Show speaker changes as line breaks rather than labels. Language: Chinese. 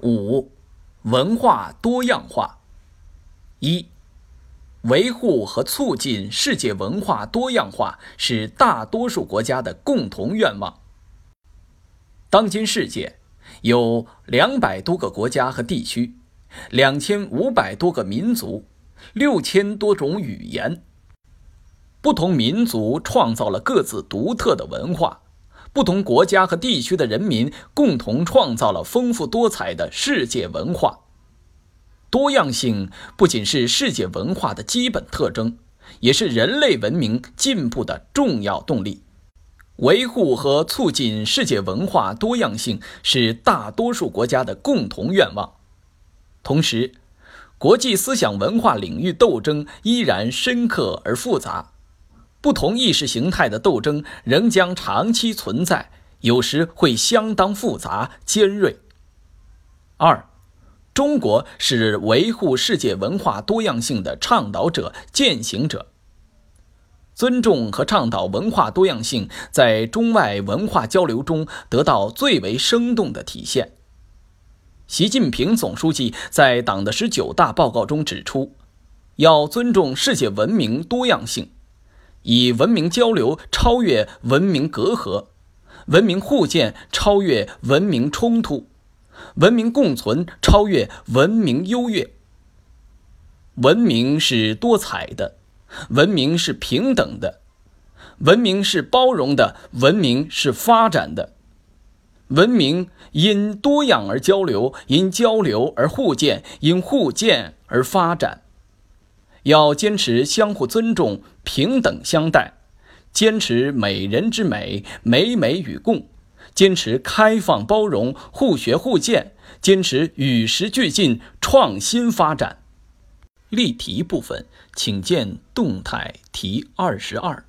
五、文化多样化。一、维护和促进世界文化多样化是大多数国家的共同愿望。当今世界有两百多个国家和地区，两千五百多个民族，六千多种语言。不同民族创造了各自独特的文化。不同国家和地区的人民共同创造了丰富多彩的世界文化。多样性不仅是世界文化的基本特征，也是人类文明进步的重要动力。维护和促进世界文化多样性是大多数国家的共同愿望。同时，国际思想文化领域斗争依然深刻而复杂。不同意识形态的斗争仍将长期存在，有时会相当复杂尖锐。二，中国是维护世界文化多样性的倡导者、践行者。尊重和倡导文化多样性，在中外文化交流中得到最为生动的体现。习近平总书记在党的十九大报告中指出，要尊重世界文明多样性。以文明交流超越文明隔阂，文明互鉴超越文明冲突，文明共存超越文明优越。文明是多彩的，文明是平等的，文明是包容的，文明是发展的。文明因多样而交流，因交流而互鉴，因互鉴而发展。要坚持相互尊重、平等相待，坚持美人之美、美美与共，坚持开放包容、互学互鉴，坚持与时俱进、创新发展。例题部分，请见动态题二十二。